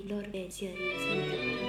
y glorificación.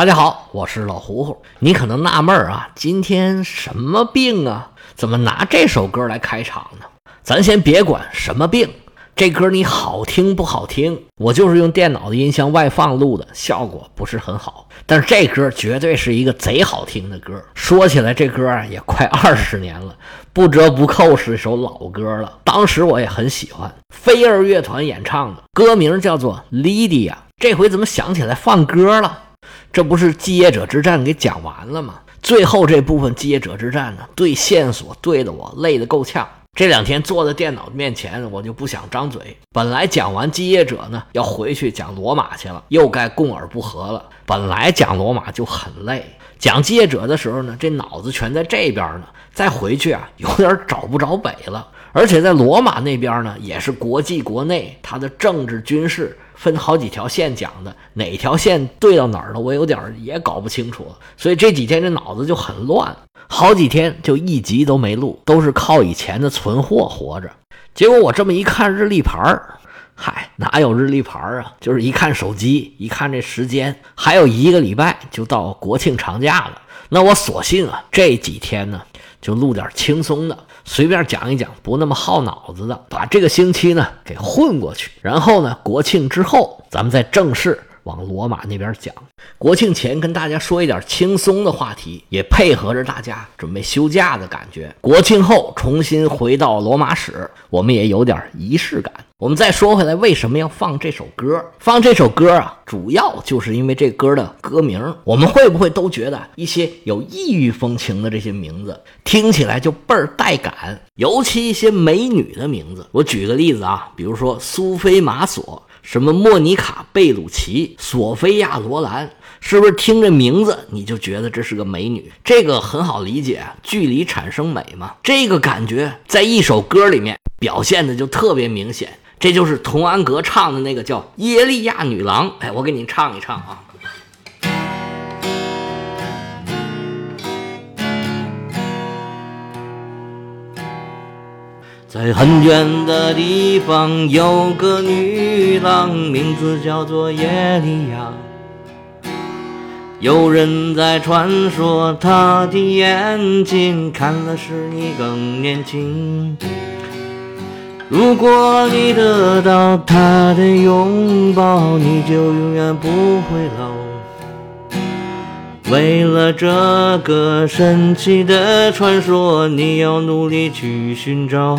大家好，我是老胡胡。你可能纳闷儿啊，今天什么病啊？怎么拿这首歌来开场呢？咱先别管什么病，这歌你好听不好听？我就是用电脑的音箱外放录的，效果不是很好。但是这歌绝对是一个贼好听的歌。说起来，这歌啊也快二十年了，不折不扣是一首老歌了。当时我也很喜欢，飞儿乐团演唱的，歌名叫做《Lydia》。这回怎么想起来放歌了？这不是继业者之战给讲完了吗？最后这部分继业者之战呢，对线索对得我累得够呛。这两天坐在电脑面前，我就不想张嘴。本来讲完继业者呢，要回去讲罗马去了，又该共而不和了。本来讲罗马就很累，讲继业者的时候呢，这脑子全在这边呢，再回去啊，有点找不着北了。而且在罗马那边呢，也是国际国内，它的政治军事分好几条线讲的，哪条线对到哪儿了，我有点也搞不清楚。所以这几天这脑子就很乱，好几天就一集都没录，都是靠以前的存货活着。结果我这么一看日历牌儿，嗨，哪有日历牌儿啊？就是一看手机，一看这时间，还有一个礼拜就到国庆长假了。那我索性啊，这几天呢就录点轻松的，随便讲一讲，不那么耗脑子的，把这个星期呢给混过去。然后呢，国庆之后咱们再正式往罗马那边讲。国庆前跟大家说一点轻松的话题，也配合着大家准备休假的感觉。国庆后重新回到罗马史，我们也有点仪式感。我们再说回来，为什么要放这首歌？放这首歌啊，主要就是因为这歌的歌名。我们会不会都觉得一些有异域风情的这些名字听起来就倍儿带感？尤其一些美女的名字，我举个例子啊，比如说苏菲玛索。什么莫妮卡·贝鲁奇、索菲亚·罗兰，是不是听这名字你就觉得这是个美女？这个很好理解，距离产生美嘛。这个感觉在一首歌里面表现的就特别明显，这就是童安格唱的那个叫《耶利亚女郎》。哎，我给你唱一唱啊。在很远的地方有个女郎，名字叫做耶利亚。有人在传说她的眼睛看了使你更年轻。如果你得到她的拥抱，你就永远不会老。为了这个神奇的传说，你要努力去寻找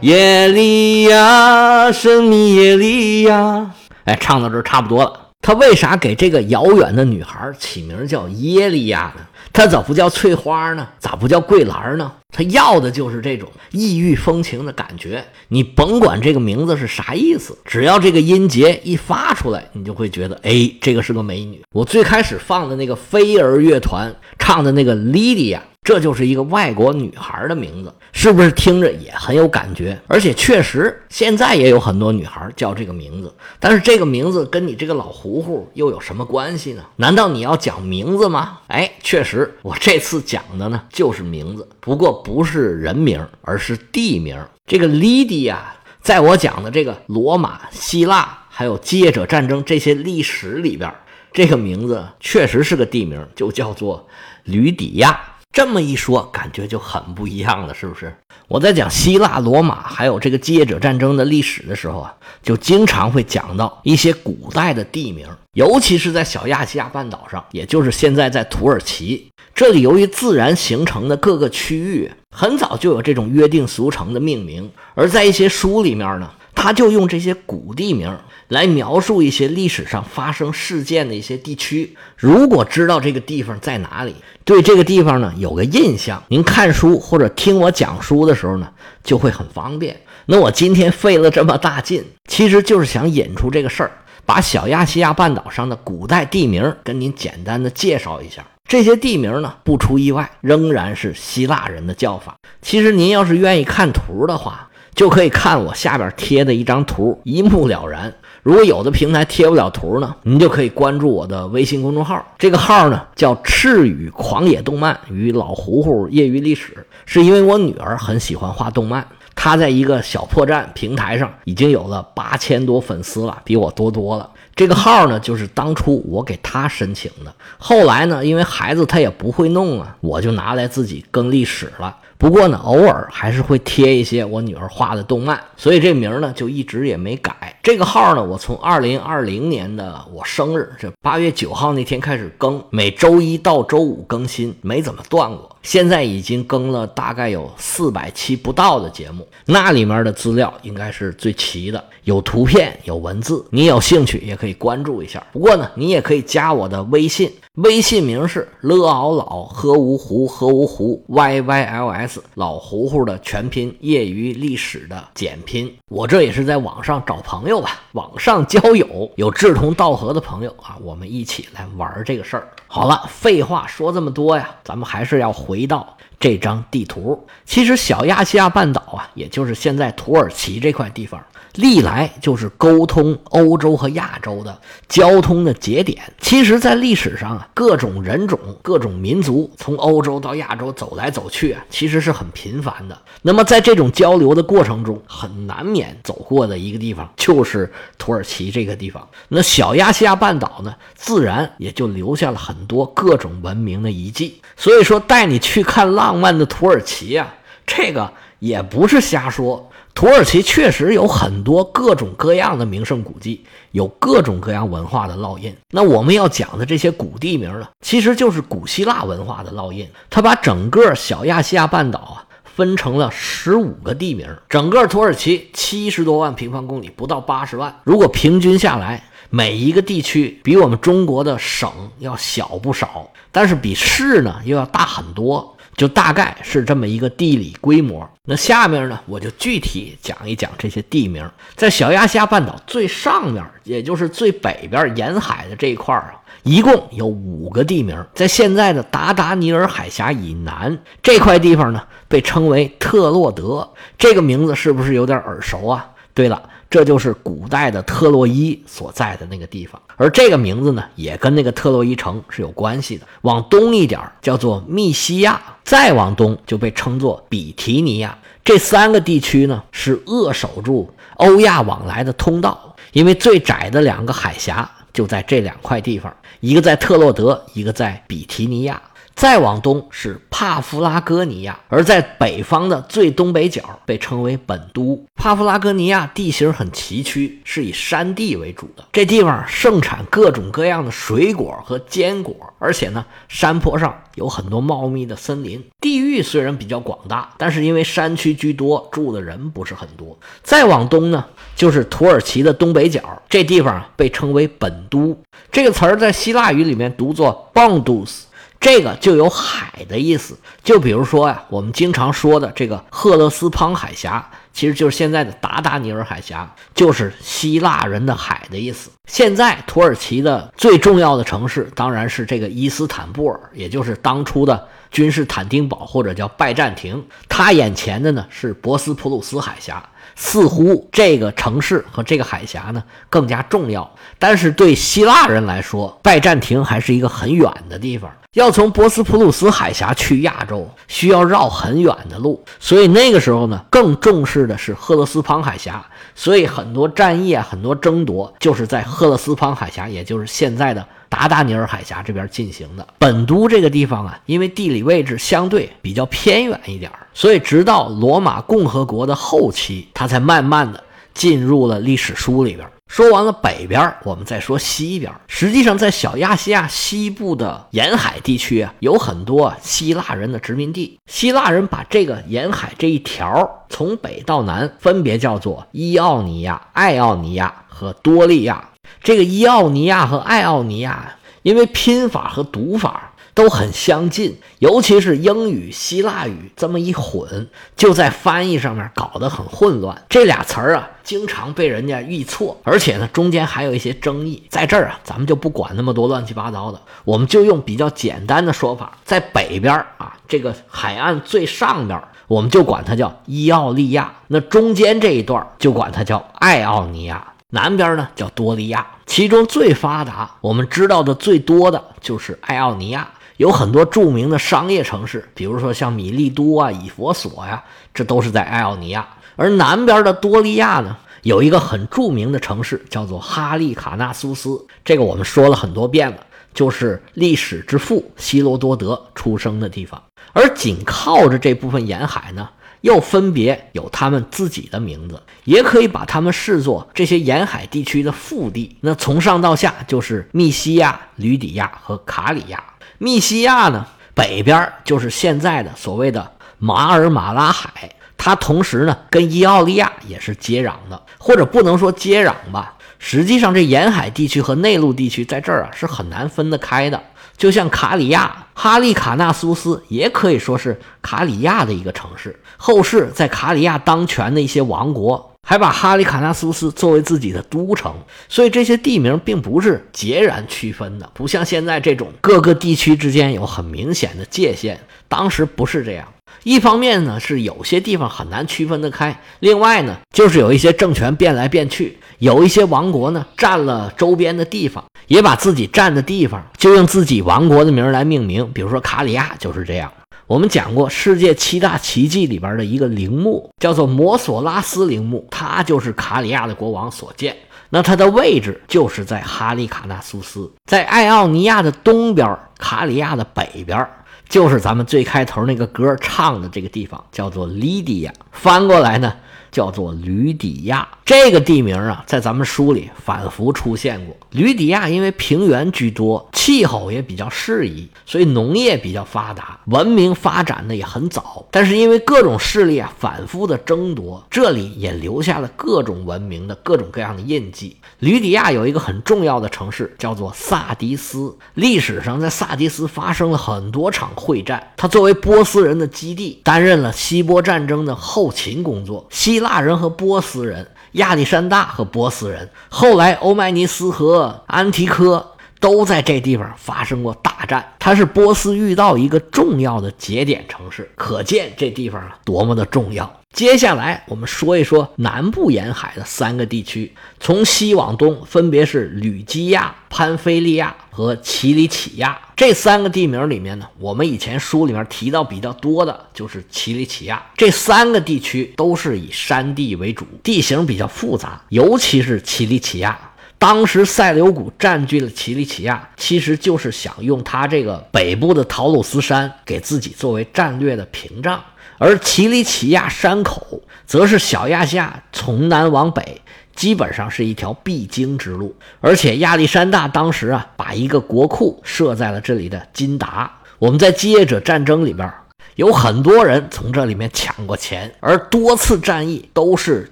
耶利亚，神秘耶利亚。哎，唱到这儿差不多了。他为啥给这个遥远的女孩起名叫耶利亚呢？她咋不叫翠花呢？咋不叫桂兰呢？他要的就是这种异域风情的感觉。你甭管这个名字是啥意思，只要这个音节一发出来，你就会觉得，哎，这个是个美女。我最开始放的那个飞儿乐团唱的那个《莉莉亚》，这就是一个外国女孩的名字，是不是听着也很有感觉？而且确实，现在也有很多女孩叫这个名字。但是这个名字跟你这个老胡胡又有什么关系呢？难道你要讲名字吗？哎，确实，我这次讲的呢就是名字，不过不是人名，而是地名。这个 Lydia，在我讲的这个罗马、希腊还有接者战争这些历史里边，这个名字确实是个地名，就叫做吕底亚。这么一说，感觉就很不一样了，是不是？我在讲希腊、罗马还有这个接者战争的历史的时候啊，就经常会讲到一些古代的地名，尤其是在小亚细亚半岛上，也就是现在在土耳其这里，由于自然形成的各个区域，很早就有这种约定俗成的命名，而在一些书里面呢，他就用这些古地名。来描述一些历史上发生事件的一些地区。如果知道这个地方在哪里，对这个地方呢有个印象，您看书或者听我讲书的时候呢就会很方便。那我今天费了这么大劲，其实就是想引出这个事儿，把小亚细亚半岛上的古代地名跟您简单的介绍一下。这些地名呢，不出意外，仍然是希腊人的叫法。其实您要是愿意看图的话，就可以看我下边贴的一张图，一目了然。如果有的平台贴不了图呢，您就可以关注我的微信公众号，这个号呢叫“赤羽狂野动漫与老胡胡业余历史”，是因为我女儿很喜欢画动漫，她在一个小破站平台上已经有了八千多粉丝了，比我多多了。这个号呢，就是当初我给他申请的，后来呢，因为孩子他也不会弄啊，我就拿来自己更历史了。不过呢，偶尔还是会贴一些我女儿画的动漫，所以这名呢就一直也没改。这个号呢，我从二零二零年的我生日这八月九号那天开始更，每周一到周五更新，没怎么断过。现在已经更了大概有四百期不到的节目，那里面的资料应该是最齐的，有图片有文字，你有兴趣也可以关注一下。不过呢，你也可以加我的微信，微信名是了嗷老喝芜湖喝芜湖 y y l s 老胡胡的全拼，业余历史的简拼。我这也是在网上找朋友吧，网上交友，有志同道合的朋友啊，我们一起来玩这个事儿。好了，废话说这么多呀，咱们还是要回到这张地图。其实小亚细亚半岛啊，也就是现在土耳其这块地方。历来就是沟通欧洲和亚洲的交通的节点。其实，在历史上啊，各种人种、各种民族从欧洲到亚洲走来走去啊，其实是很频繁的。那么，在这种交流的过程中，很难免走过的一个地方就是土耳其这个地方。那小亚细亚半岛呢，自然也就留下了很多各种文明的遗迹。所以说，带你去看浪漫的土耳其啊，这个也不是瞎说。土耳其确实有很多各种各样的名胜古迹，有各种各样文化的烙印。那我们要讲的这些古地名呢，其实就是古希腊文化的烙印。它把整个小亚细亚半岛啊分成了十五个地名。整个土耳其七十多万平方公里，不到八十万。如果平均下来，每一个地区比我们中国的省要小不少，但是比市呢又要大很多。就大概是这么一个地理规模。那下面呢，我就具体讲一讲这些地名。在小亚细亚半岛最上面，也就是最北边沿海的这一块啊，一共有五个地名。在现在的达达尼尔海峡以南这块地方呢，被称为特洛德。这个名字是不是有点耳熟啊？对了。这就是古代的特洛伊所在的那个地方，而这个名字呢，也跟那个特洛伊城是有关系的。往东一点叫做密西亚，再往东就被称作比提尼亚。这三个地区呢，是扼守住欧亚往来的通道，因为最窄的两个海峡就在这两块地方，一个在特洛德，一个在比提尼亚。再往东是帕夫拉戈尼亚，而在北方的最东北角被称为本都。帕夫拉戈尼亚地形很崎岖，是以山地为主的。这地方盛产各种各样的水果和坚果，而且呢，山坡上有很多茂密的森林。地域虽然比较广大，但是因为山区居多，住的人不是很多。再往东呢，就是土耳其的东北角，这地方被称为本都。这个词儿在希腊语里面读作 Bondus。这个就有海的意思，就比如说呀，我们经常说的这个赫勒斯滂海峡，其实就是现在的达达尼尔海峡，就是希腊人的海的意思。现在土耳其的最重要的城市当然是这个伊斯坦布尔，也就是当初的君士坦丁堡或者叫拜占庭。他眼前的呢是博斯普鲁斯海峡。似乎这个城市和这个海峡呢更加重要，但是对希腊人来说，拜占庭还是一个很远的地方。要从博斯普鲁斯海峡去亚洲，需要绕很远的路，所以那个时候呢，更重视的是赫勒斯滂海峡。所以很多战役啊，很多争夺，就是在赫勒斯滂海峡，也就是现在的达达尼尔海峡这边进行的。本都这个地方啊，因为地理位置相对比较偏远一点所以直到罗马共和国的后期，它才慢慢的进入了历史书里边。说完了北边，我们再说西边。实际上，在小亚细亚西部的沿海地区啊，有很多希腊人的殖民地。希腊人把这个沿海这一条从北到南，分别叫做伊奥尼亚、爱奥尼亚和多利亚。这个伊奥尼亚和爱奥尼亚，因为拼法和读法。都很相近，尤其是英语、希腊语这么一混，就在翻译上面搞得很混乱。这俩词儿啊，经常被人家译错，而且呢，中间还有一些争议。在这儿啊，咱们就不管那么多乱七八糟的，我们就用比较简单的说法，在北边啊，这个海岸最上边，我们就管它叫伊奥利亚；那中间这一段就管它叫爱奥尼亚；南边呢叫多利亚。其中最发达，我们知道的最多的就是爱奥尼亚。有很多著名的商业城市，比如说像米利都啊、以佛所呀，这都是在爱奥尼亚。而南边的多利亚呢，有一个很著名的城市，叫做哈利卡纳苏斯。这个我们说了很多遍了，就是历史之父希罗多德出生的地方。而紧靠着这部分沿海呢，又分别有他们自己的名字，也可以把他们视作这些沿海地区的腹地。那从上到下就是密西亚、吕底亚和卡里亚。密西亚呢，北边就是现在的所谓的马尔马拉海，它同时呢跟伊奥利亚也是接壤的，或者不能说接壤吧。实际上，这沿海地区和内陆地区在这儿啊是很难分得开的。就像卡里亚、哈利卡纳苏斯，也可以说是卡里亚的一个城市。后世在卡里亚当权的一些王国。还把哈利卡纳苏斯作为自己的都城，所以这些地名并不是截然区分的，不像现在这种各个地区之间有很明显的界限。当时不是这样。一方面呢是有些地方很难区分得开，另外呢就是有一些政权变来变去，有一些王国呢占了周边的地方，也把自己占的地方就用自己王国的名来命名。比如说卡里亚就是这样。我们讲过世界七大奇迹里边的一个陵墓，叫做摩索拉斯陵墓，它就是卡里亚的国王所建。那它的位置就是在哈利卡纳苏斯，在爱奥尼亚的东边，卡里亚的北边，就是咱们最开头那个歌唱的这个地方，叫做 Lydia，。翻过来呢？叫做吕底亚这个地名啊，在咱们书里反复出现过。吕底亚因为平原居多，气候也比较适宜，所以农业比较发达，文明发展的也很早。但是因为各种势力啊反复的争夺，这里也留下了各种文明的各种各样的印记。吕底亚有一个很重要的城市，叫做萨迪斯。历史上在萨迪斯发生了很多场会战，它作为波斯人的基地，担任了希波战争的后勤工作。希希腊人和波斯人，亚历山大和波斯人，后来欧迈尼斯和安提柯都在这地方发生过大战。它是波斯遇到一个重要的节点城市，可见这地方啊多么的重要。接下来我们说一说南部沿海的三个地区，从西往东分别是吕基亚、潘菲利亚和奇里乞亚。这三个地名里面呢，我们以前书里面提到比较多的就是奇里乞亚。这三个地区都是以山地为主，地形比较复杂，尤其是奇里乞亚。当时塞琉古占据了奇里乞亚，其实就是想用他这个北部的陶鲁斯山给自己作为战略的屏障。而奇里乞亚山口，则是小亚细亚从南往北，基本上是一条必经之路。而且亚历山大当时啊，把一个国库设在了这里的金达。我们在基业者战争里边，有很多人从这里面抢过钱，而多次战役都是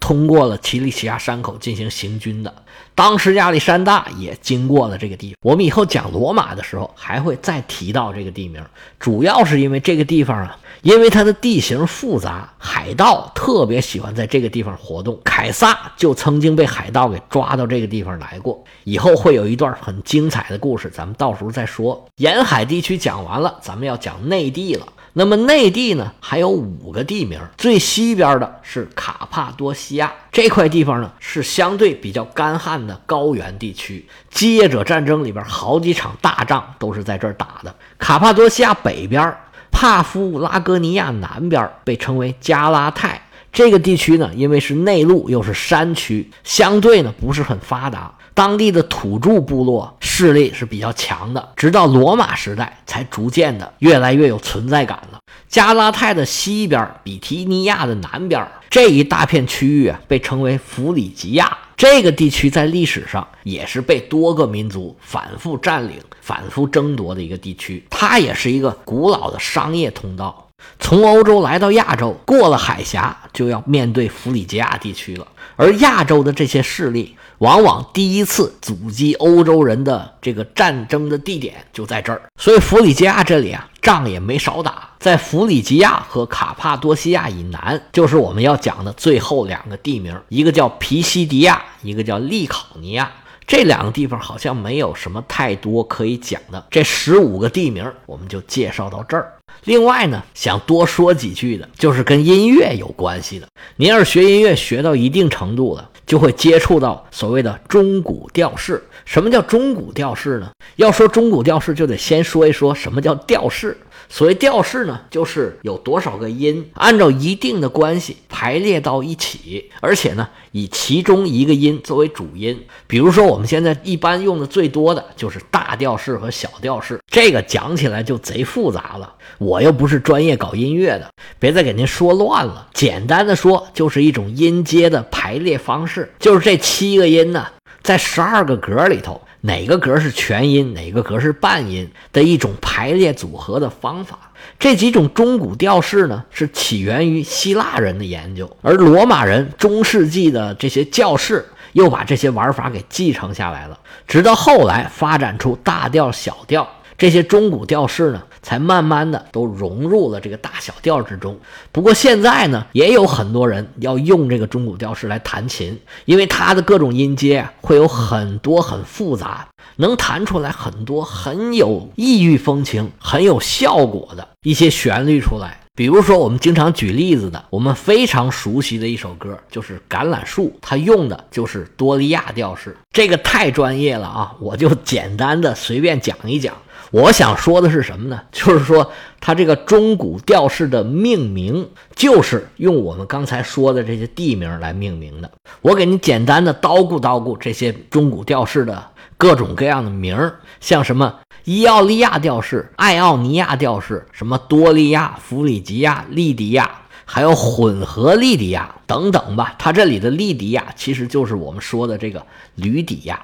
通过了奇里乞亚山口进行行军的。当时亚历山大也经过了这个地方。我们以后讲罗马的时候还会再提到这个地名，主要是因为这个地方啊，因为它的地形复杂，海盗特别喜欢在这个地方活动。凯撒就曾经被海盗给抓到这个地方来过。以后会有一段很精彩的故事，咱们到时候再说。沿海地区讲完了，咱们要讲内地了。那么内地呢，还有五个地名，最西边的是卡帕多西亚这块地方呢，是相对比较干旱的高原地区。基业者战争里边好几场大仗都是在这儿打的。卡帕多西亚北边，帕夫拉戈尼亚南边被称为加拉泰这个地区呢，因为是内陆又是山区，相对呢不是很发达。当地的土著部落势力是比较强的，直到罗马时代才逐渐的越来越有存在感了。加拉泰的西边，比提尼亚的南边这一大片区域啊，被称为弗里吉亚。这个地区在历史上也是被多个民族反复占领、反复争夺的一个地区。它也是一个古老的商业通道，从欧洲来到亚洲，过了海峡就要面对弗里吉亚地区了。而亚洲的这些势力。往往第一次阻击欧洲人的这个战争的地点就在这儿，所以弗里吉亚这里啊，仗也没少打。在弗里吉亚和卡帕多西亚以南，就是我们要讲的最后两个地名，一个叫皮西迪亚，一个叫利考尼亚。这两个地方好像没有什么太多可以讲的。这十五个地名，我们就介绍到这儿。另外呢，想多说几句的，就是跟音乐有关系的。您要是学音乐学到一定程度了。就会接触到所谓的中古调式。什么叫中古调式呢？要说中古调式，就得先说一说什么叫调式。所谓调式呢，就是有多少个音按照一定的关系排列到一起，而且呢，以其中一个音作为主音。比如说，我们现在一般用的最多的就是大调式和小调式。这个讲起来就贼复杂了，我又不是专业搞音乐的，别再给您说乱了。简单的说，就是一种音阶的排列方式，就是这七个音呢，在十二个格里头。哪个格是全音，哪个格是半音的一种排列组合的方法。这几种中古调式呢，是起源于希腊人的研究，而罗马人中世纪的这些教士又把这些玩法给继承下来了，直到后来发展出大调、小调这些中古调式呢。才慢慢的都融入了这个大小调之中。不过现在呢，也有很多人要用这个中古调式来弹琴，因为它的各种音阶会有很多很复杂，能弹出来很多很有异域风情、很有效果的一些旋律出来。比如说，我们经常举例子的，我们非常熟悉的一首歌就是《橄榄树》，它用的就是多利亚调式。这个太专业了啊，我就简单的随便讲一讲。我想说的是什么呢？就是说，它这个钟鼓调式的命名，就是用我们刚才说的这些地名来命名的。我给你简单的叨咕叨咕这些钟鼓调式的各种各样的名儿，像什么伊奥利亚调式、艾奥尼亚调式、什么多利亚、弗里吉亚、利迪亚，还有混合利迪亚等等吧。它这里的利迪亚其实就是我们说的这个吕底亚。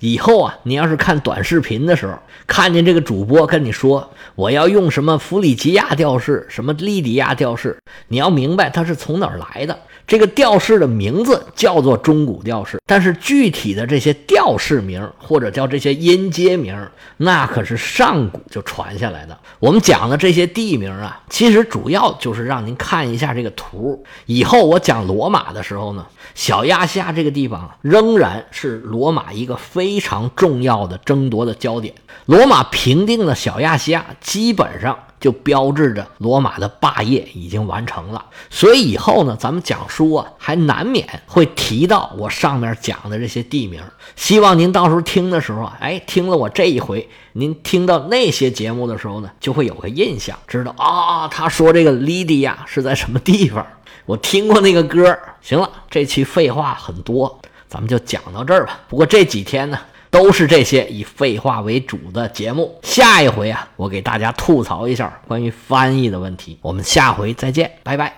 以后啊，你要是看短视频的时候，看见这个主播跟你说我要用什么弗里吉亚调式，什么利迪亚调式，你要明白它是从哪儿来的。这个调式的名字叫做中古调式，但是具体的这些调式名或者叫这些音阶名，那可是上古就传下来的。我们讲的这些地名啊，其实主要就是让您看一下这个图。以后我讲罗马的时候呢，小亚细亚这个地方仍然是罗马一个非常重要的争夺的焦点。罗马平定了小亚细亚，基本上。就标志着罗马的霸业已经完成了，所以以后呢，咱们讲书啊，还难免会提到我上面讲的这些地名。希望您到时候听的时候啊，哎，听了我这一回，您听到那些节目的时候呢，就会有个印象，知道啊，他说这个利迪亚是在什么地方，我听过那个歌。行了，这期废话很多，咱们就讲到这儿吧。不过这几天呢。都是这些以废话为主的节目。下一回啊，我给大家吐槽一下关于翻译的问题。我们下回再见，拜拜。